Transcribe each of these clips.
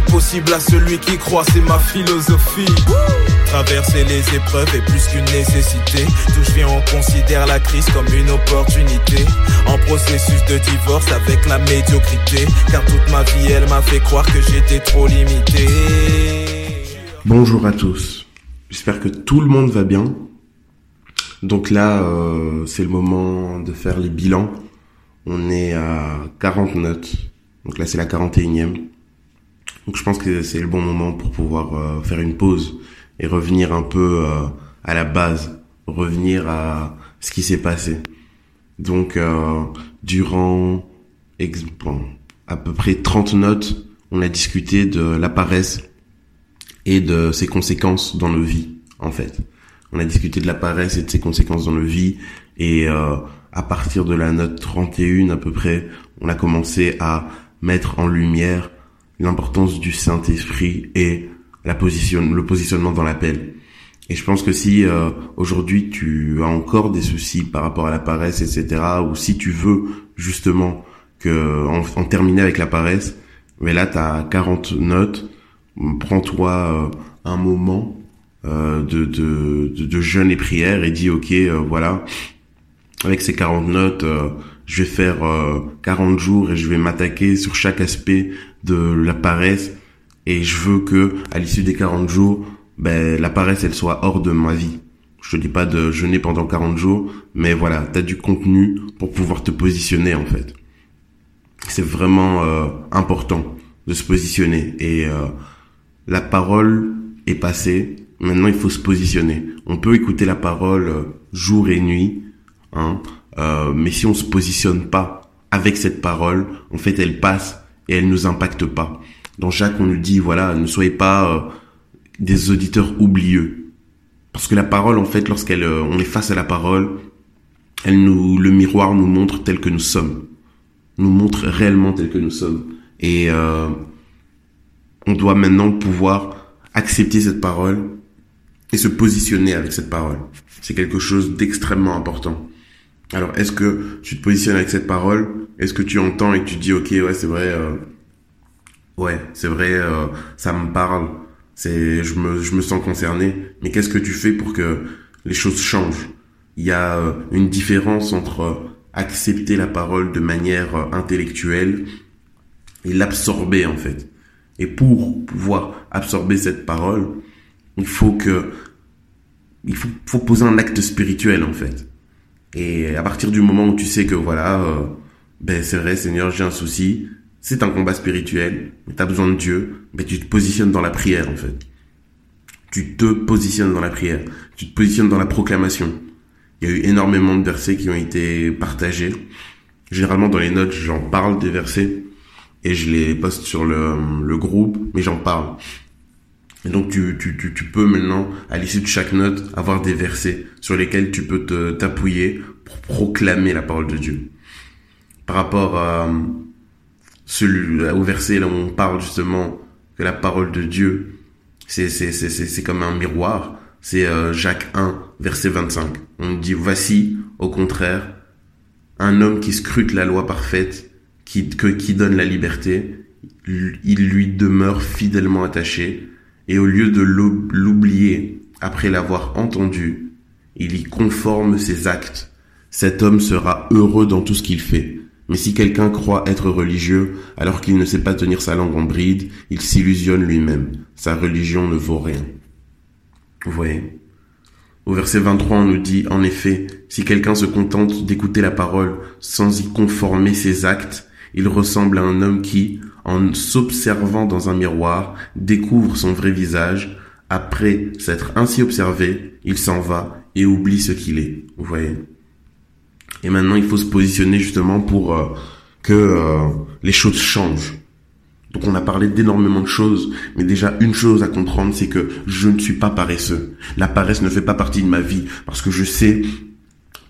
possible à celui qui croit, c'est ma philosophie. Traverser les épreuves est plus qu'une nécessité. D'où je viens, on considère la crise comme une opportunité. En processus de divorce avec la médiocrité. Car toute ma vie, elle m'a fait croire que j'étais trop limité. Bonjour à tous. J'espère que tout le monde va bien. Donc là, euh, c'est le moment de faire les bilans. On est à 40 notes. Donc là, c'est la 41e. Donc je pense que c'est le bon moment pour pouvoir euh, faire une pause et revenir un peu euh, à la base, revenir à ce qui s'est passé. Donc euh, durant à peu près 30 notes, on a discuté de la paresse et de ses conséquences dans nos vies, en fait. On a discuté de la paresse et de ses conséquences dans nos vies et à partir de la note 31 à peu près, on a commencé à mettre en lumière l'importance du Saint-Esprit et la position, le positionnement dans l'appel. Et je pense que si euh, aujourd'hui tu as encore des soucis par rapport à la paresse, etc., ou si tu veux justement que en, en terminer avec la paresse, mais là tu as 40 notes, prends-toi euh, un moment euh, de, de, de, de, jeûne et prière et dis ok voilà, avec ces 40 notes, je vais faire 40 jours et je vais m'attaquer sur chaque aspect de la paresse et je veux que à l'issue des 40 jours, ben la paresse elle soit hors de ma vie. Je te dis pas de jeûner pendant 40 jours, mais voilà, tu as du contenu pour pouvoir te positionner en fait. C'est vraiment euh, important de se positionner et euh, la parole est passée, maintenant il faut se positionner. On peut écouter la parole euh, jour et nuit, hein, mais si on se positionne pas avec cette parole, en fait elle passe et elle nous impacte pas. Dans Jacques, on nous dit, voilà, ne soyez pas euh, des auditeurs oublieux. Parce que la parole, en fait, lorsqu'elle, euh, on est face à la parole, elle nous, le miroir nous montre tel que nous sommes. Nous montre réellement tel que nous sommes. Et euh, on doit maintenant pouvoir accepter cette parole et se positionner avec cette parole. C'est quelque chose d'extrêmement important. Alors, est-ce que tu te positionnes avec cette parole? Est-ce que tu entends et tu dis, ok, ouais, c'est vrai, euh, ouais, c'est vrai, euh, ça me parle, c'est, je me, je me sens concerné. Mais qu'est-ce que tu fais pour que les choses changent? Il y a euh, une différence entre accepter la parole de manière intellectuelle et l'absorber en fait. Et pour pouvoir absorber cette parole, il faut que, il faut, faut poser un acte spirituel en fait. Et à partir du moment où tu sais que voilà, euh, ben c'est vrai Seigneur, j'ai un souci, c'est un combat spirituel, mais tu as besoin de Dieu, ben tu te positionnes dans la prière en fait. Tu te positionnes dans la prière, tu te positionnes dans la proclamation. Il y a eu énormément de versets qui ont été partagés. Généralement dans les notes, j'en parle des versets et je les poste sur le, le groupe, mais j'en parle. Et donc tu, tu, tu, tu peux maintenant, à l'issue de chaque note, avoir des versets sur lesquels tu peux te t'appuyer pour proclamer la parole de Dieu. Par rapport à celui, au verset là où on parle justement que la parole de Dieu, c'est, c'est, c'est, c'est, comme un miroir. C'est euh, Jacques 1, verset 25. On dit, voici, au contraire, un homme qui scrute la loi parfaite, qui, que, qui donne la liberté, il lui demeure fidèlement attaché, et au lieu de l'oublier après l'avoir entendu, il y conforme ses actes. Cet homme sera heureux dans tout ce qu'il fait. Mais si quelqu'un croit être religieux alors qu'il ne sait pas tenir sa langue en bride, il s'illusionne lui-même. Sa religion ne vaut rien. Vous voyez? Au verset 23, on nous dit, en effet, si quelqu'un se contente d'écouter la parole sans y conformer ses actes, il ressemble à un homme qui, en s'observant dans un miroir, découvre son vrai visage. Après s'être ainsi observé, il s'en va et oublie ce qu'il est. Vous voyez? Et maintenant, il faut se positionner justement pour euh, que euh, les choses changent. Donc on a parlé d'énormément de choses, mais déjà une chose à comprendre, c'est que je ne suis pas paresseux. La paresse ne fait pas partie de ma vie, parce que je sais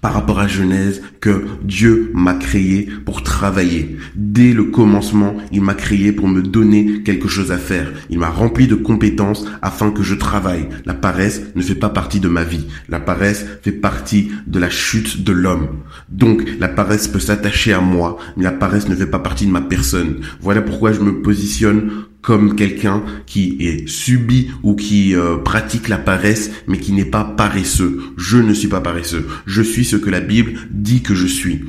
par rapport à Genèse que Dieu m'a créé pour travailler. Dès le commencement, il m'a créé pour me donner quelque chose à faire. Il m'a rempli de compétences afin que je travaille. La paresse ne fait pas partie de ma vie. La paresse fait partie de la chute de l'homme. Donc, la paresse peut s'attacher à moi, mais la paresse ne fait pas partie de ma personne. Voilà pourquoi je me positionne comme quelqu'un qui est subi ou qui euh, pratique la paresse mais qui n'est pas paresseux. Je ne suis pas paresseux. Je suis ce que la Bible dit que je suis.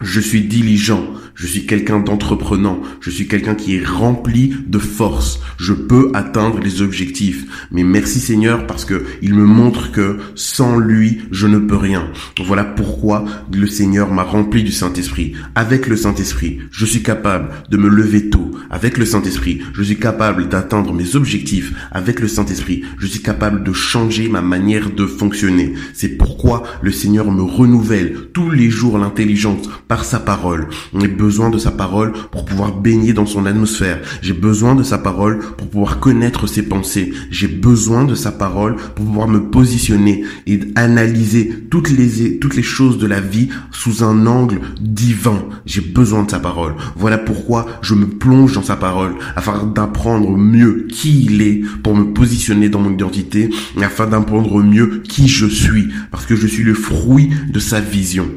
Je suis diligent, je suis quelqu'un d'entreprenant, je suis quelqu'un qui est rempli de force. Je peux atteindre les objectifs. Mais merci Seigneur parce que il me montre que sans lui, je ne peux rien. Voilà pourquoi le Seigneur m'a rempli du Saint-Esprit. Avec le Saint-Esprit, je suis capable de me lever tôt. Avec le Saint-Esprit, je suis capable d'atteindre mes objectifs. Avec le Saint-Esprit, je suis capable de changer ma manière de fonctionner. C'est pourquoi le Seigneur me renouvelle tous les jours l'intelligence par sa parole. J'ai besoin de sa parole pour pouvoir baigner dans son atmosphère. J'ai besoin de sa parole pour pouvoir connaître ses pensées. J'ai besoin de sa parole pour pouvoir me positionner et analyser toutes les, toutes les choses de la vie sous un angle divin. J'ai besoin de sa parole. Voilà pourquoi je me plonge dans sa parole afin d'apprendre mieux qui il est pour me positionner dans mon identité et afin d'apprendre mieux qui je suis parce que je suis le fruit de sa vision.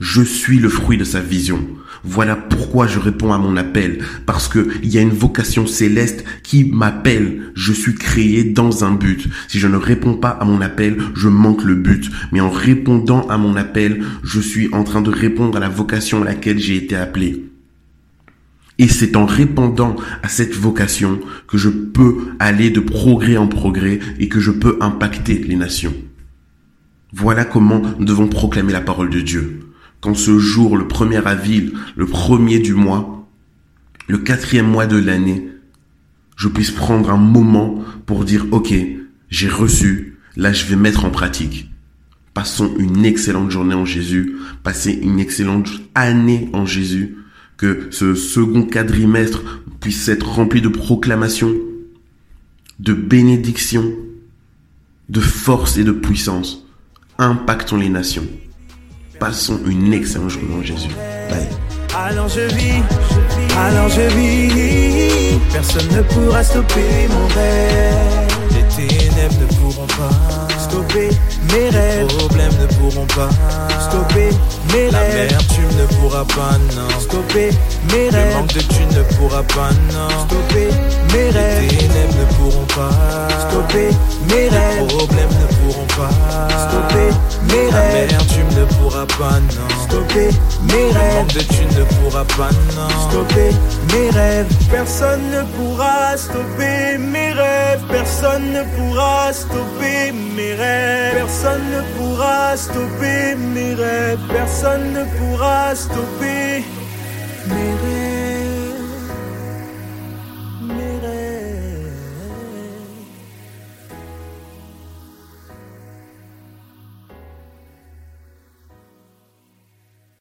Je suis le fruit de sa vision. Voilà pourquoi je réponds à mon appel. Parce que il y a une vocation céleste qui m'appelle. Je suis créé dans un but. Si je ne réponds pas à mon appel, je manque le but. Mais en répondant à mon appel, je suis en train de répondre à la vocation à laquelle j'ai été appelé. Et c'est en répondant à cette vocation que je peux aller de progrès en progrès et que je peux impacter les nations. Voilà comment nous devons proclamer la parole de Dieu qu'en ce jour, le premier avril, le premier du mois, le quatrième mois de l'année, je puisse prendre un moment pour dire, OK, j'ai reçu, là je vais mettre en pratique. Passons une excellente journée en Jésus, passez une excellente année en Jésus, que ce second quadrimestre puisse être rempli de proclamations, de bénédictions, de force et de puissance. Impactons les nations. Passons une excellente journée en Jésus. Bye. Alors je vis, alors je vis, personne ne pourra stopper mon rêve. Les ténèbres ne pourront pas stopper mes rêves. Les problèmes ne pourront pas stopper mes rêves. L'amertume ne pourra pas, non, stopper mes rêves. Le manque de thunes ne pourra pas, non, stopper mes rêves. Les ténèbres ne pourront pas stopper mes rêves. Les problèmes ne pourront pas stopper stopper mes rêves. Thunes ne pourra pas, non, stopper mes rêves. Personne ne pourra stopper mes rêves. Personne ne pourra stopper mes rêves. Personne ne pourra stopper mes rêves. Personne ne pourra stopper